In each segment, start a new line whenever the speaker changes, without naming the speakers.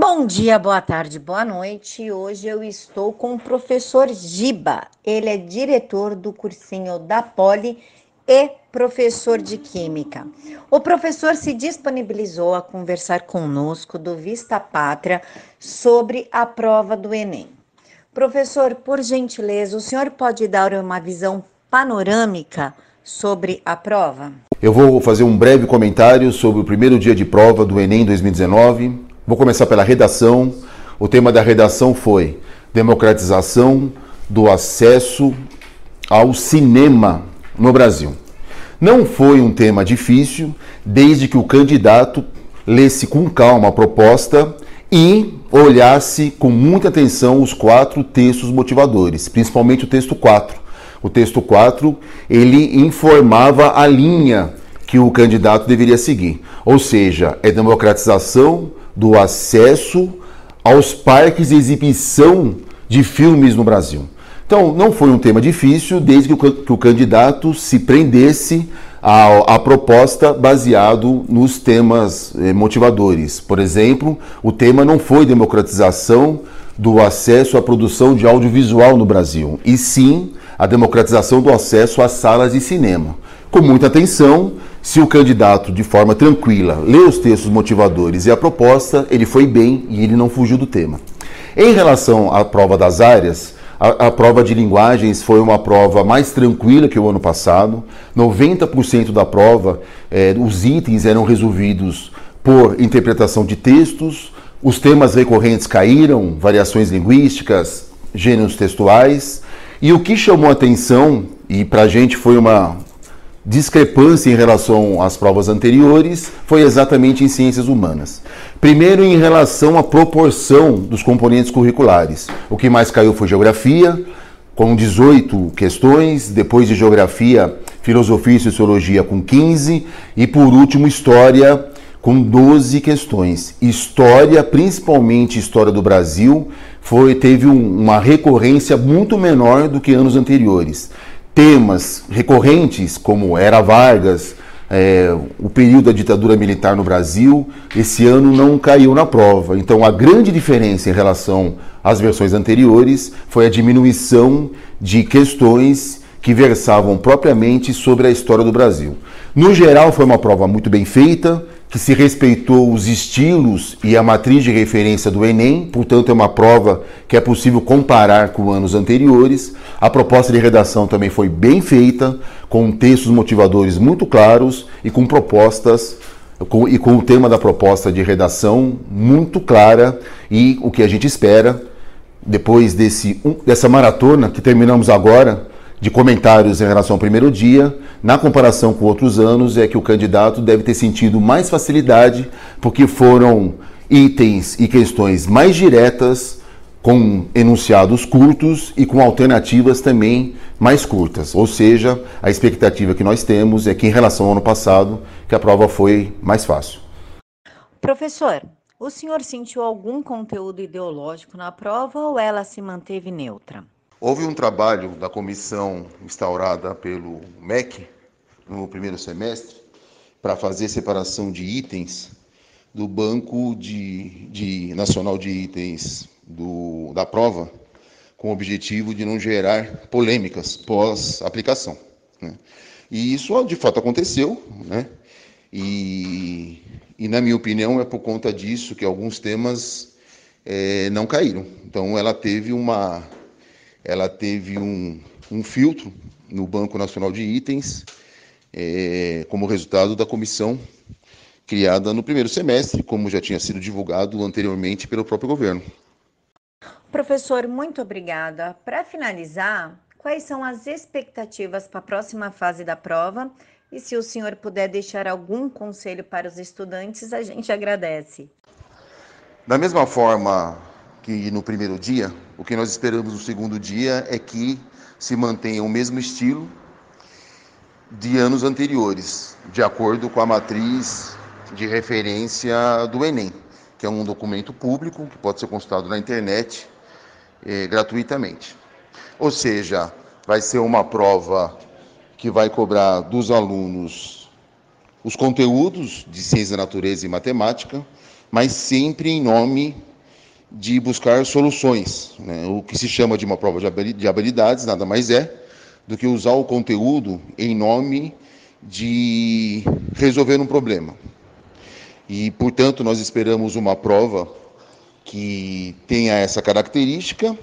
Bom dia, boa tarde, boa noite. Hoje eu estou com o professor Giba. Ele é diretor do cursinho da Poli e professor de Química. O professor se disponibilizou a conversar conosco do Vista Pátria sobre a prova do Enem. Professor, por gentileza, o senhor pode dar uma visão panorâmica sobre a prova?
Eu vou fazer um breve comentário sobre o primeiro dia de prova do Enem 2019. Vou começar pela redação. O tema da redação foi democratização do acesso ao cinema no Brasil. Não foi um tema difícil, desde que o candidato lesse com calma a proposta e olhasse com muita atenção os quatro textos motivadores, principalmente o texto 4. O texto 4, ele informava a linha que o candidato deveria seguir. Ou seja, é democratização do acesso aos parques de exibição de filmes no Brasil. Então, não foi um tema difícil, desde que o, que o candidato se prendesse à, à, proposta baseado nos temas eh, motivadores. Por exemplo, o tema não foi democratização do acesso à produção de audiovisual no Brasil, e sim a democratização do acesso às salas de cinema. Com muita atenção, se o candidato, de forma tranquila, lê os textos motivadores e a proposta, ele foi bem e ele não fugiu do tema. Em relação à prova das áreas, a, a, prova de linguagens foi uma prova mais tranquila que o ano passado. 90% da prova, é, os itens eram resolvidos por interpretação de textos, os temas recorrentes caíram, variações linguísticas, gêneros textuais. E o que chamou atenção, e para a gente foi uma, discrepância em relação às provas anteriores foi exatamente em ciências humanas. Primeiro, em relação à proporção dos componentes curriculares. O que mais caiu foi geografia, com 18 questões, depois de geografia, filosofia e sociologia com 15 e por último história com 12 questões. História, principalmente história do Brasil, foi teve um, uma recorrência muito menor do que anos anteriores temas recorrentes, como Era Vargas, é, o período da ditadura militar no Brasil, esse ano não caiu na prova. Então, a grande diferença em relação às versões anteriores foi a diminuição de questões que versavam propriamente sobre a história do Brasil. No geral, foi uma prova muito bem feita, que se respeitou os estilos e a matriz de referência do Enem, portanto, é uma prova que é possível comparar com anos anteriores. A proposta de redação também foi bem feita, com textos motivadores muito claros e com propostas com, e com o tema da proposta de redação muito clara e o que a gente espera depois desse, dessa maratona que terminamos agora de comentários em relação ao primeiro dia, na comparação com outros anos, é que o candidato deve ter sentido mais facilidade, porque foram itens e questões mais diretas, com enunciados curtos e com alternativas também mais curtas. Ou seja, a expectativa que nós temos é que, em relação ao ano passado, que a prova foi mais fácil.
Professor, o senhor sentiu algum conteúdo ideológico na prova ou ela se manteve neutra?
Houve um trabalho da comissão instaurada pelo MEC no primeiro semestre para fazer separação de itens do Banco de, de Nacional de Itens do, da prova, com o objetivo de não gerar polêmicas pós-aplicação. Né? E isso de fato aconteceu, né? e, e na minha opinião é por conta disso que alguns temas é, não caíram. Então ela teve uma ela teve um, um filtro no Banco Nacional de Itens, é, como resultado da comissão criada no primeiro semestre, como já tinha sido divulgado anteriormente pelo próprio governo.
Professor, muito obrigada. Para finalizar, quais são as expectativas para a próxima fase da prova? E se o senhor puder deixar algum conselho para os estudantes, a gente agradece.
Da mesma forma que no primeiro dia, o que nós esperamos no segundo dia é que se mantenha o mesmo estilo de anos anteriores, de acordo com a matriz de referência do Enem, que é um documento público que pode ser consultado na internet eh, gratuitamente. Ou seja, vai ser uma prova que vai cobrar dos alunos os conteúdos de ciência natureza e matemática, mas sempre em nome de buscar soluções. Né? O que se chama de uma prova de habilidades nada mais é do que usar o conteúdo em nome de resolver um problema. E, portanto, nós esperamos uma prova que tenha essa característica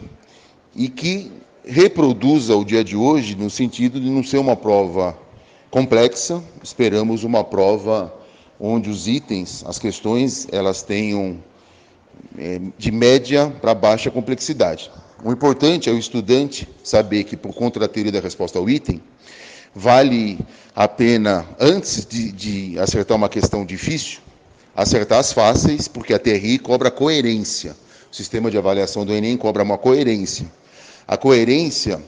e que reproduza o dia de hoje no sentido de não ser uma prova complexa, esperamos uma prova onde os itens, as questões, elas tenham de média para baixa complexidade. O importante é o estudante saber que, por conta da teoria da resposta ao item, vale a pena, antes de, de acertar uma questão difícil, acertar as fáceis, porque a TRI cobra coerência. O sistema de avaliação do Enem cobra uma coerência. A coerência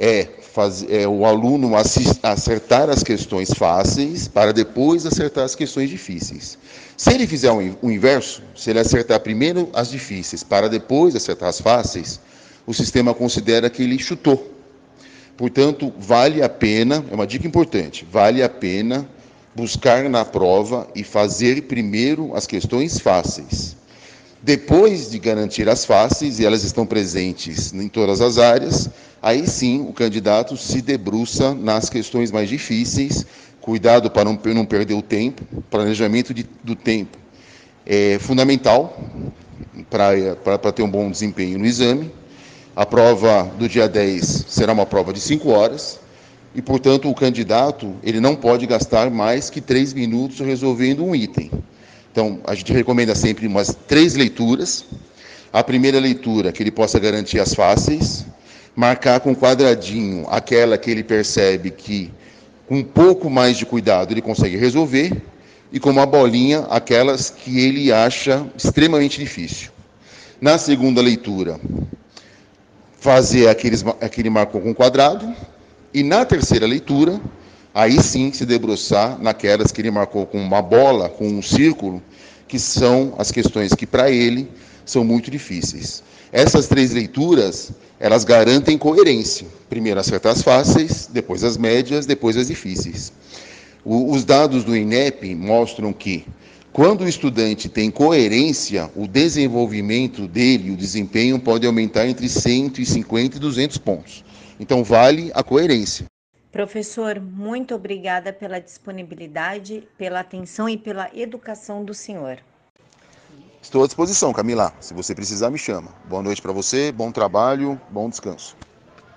é, é o aluno acertar as questões fáceis para depois acertar as questões difíceis. Se ele fizer o inverso, se ele acertar primeiro as difíceis para depois acertar as fáceis, o sistema considera que ele chutou. Portanto, vale a pena, é uma dica importante, vale a pena buscar na prova e fazer primeiro as questões fáceis. Depois de garantir as fáceis, e elas estão presentes em todas as áreas, aí sim o candidato se debruça nas questões mais difíceis, cuidado para não, não perder o tempo, planejamento de, do tempo é fundamental para ter um bom desempenho no exame. A prova do dia 10 será uma prova de 5 horas, e, portanto, o candidato ele não pode gastar mais que três minutos resolvendo um item. Então, a gente recomenda sempre umas três leituras. A primeira leitura, que ele possa garantir as fáceis, marcar com quadradinho aquela que ele percebe que, com um pouco mais de cuidado, ele consegue resolver, e com uma bolinha, aquelas que ele acha extremamente difícil. Na segunda leitura, fazer aqueles, aquele marcou com quadrado, e na terceira leitura, aí sim se debruçar naquelas que ele marcou com uma bola, com um círculo, que são as questões que para ele são muito difíceis. Essas três leituras, elas garantem coerência. Primeiro as fáceis, depois as médias, depois as difíceis. O, os dados do INEP mostram que quando o estudante tem coerência, o desenvolvimento dele, o desempenho pode aumentar entre 150 e 200 pontos. Então vale a coerência.
Professor, muito obrigada pela disponibilidade, pela atenção e pela educação do senhor.
Estou à disposição, Camila. Se você precisar, me chama. Boa noite para você, bom trabalho, bom descanso.